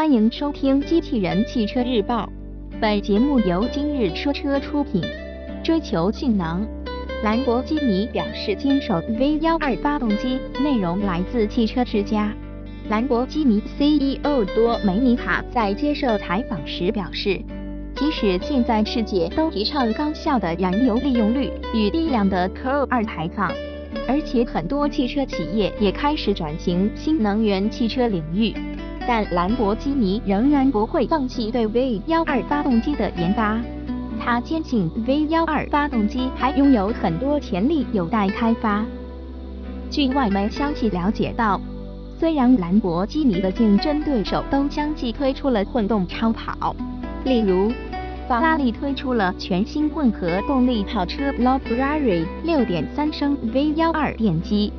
欢迎收听《机器人汽车日报》，本节目由今日说车出品。追求性能，兰博基尼表示坚守 V12 发动机。内容来自汽车之家。兰博基尼 CEO 多梅尼卡在接受采访时表示，即使现在世界都提倡高效的燃油利用率与低量的 CO2 排放，而且很多汽车企业也开始转型新能源汽车领域。但兰博基尼仍然不会放弃对 V12 发动机的研发。他坚信 V12 发动机还拥有很多潜力有待开发。据外媒消息了解到，虽然兰博基尼的竞争对手都相继推出了混动超跑，例如法拉利推出了全新混合动力跑车 LaFerrari 6.3升 V12 电机。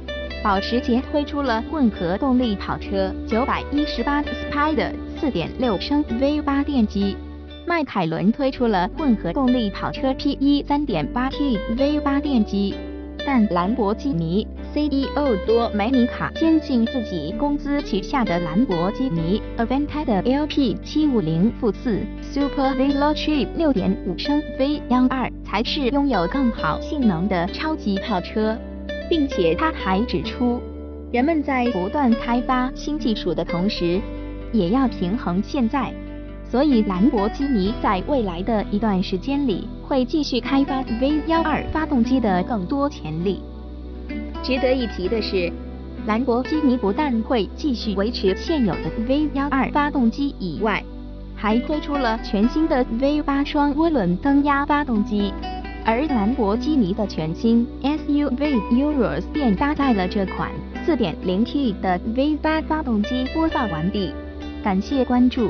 保时捷推出了混合动力跑车918 Spider 4.6升 V8 电机，迈凯伦推出了混合动力跑车 P1 3.8T V8 电机，但兰博基尼 CEO 多梅尼卡坚信自己公司旗下的兰博基尼 Aventador LP750 负四 Super Veloce 6.5升 V12 才是拥有更好性能的超级跑车。并且他还指出，人们在不断开发新技术的同时，也要平衡现在。所以兰博基尼在未来的一段时间里会继续开发 V12 发动机的更多潜力。值得一提的是，兰博基尼不但会继续维持现有的 V12 发动机以外，还推出了全新的 V8 双涡轮增压发动机。而兰博基尼的全新 SUV Euros 便搭载了这款 4.0T 的 V8 发动机。播放完毕，感谢关注。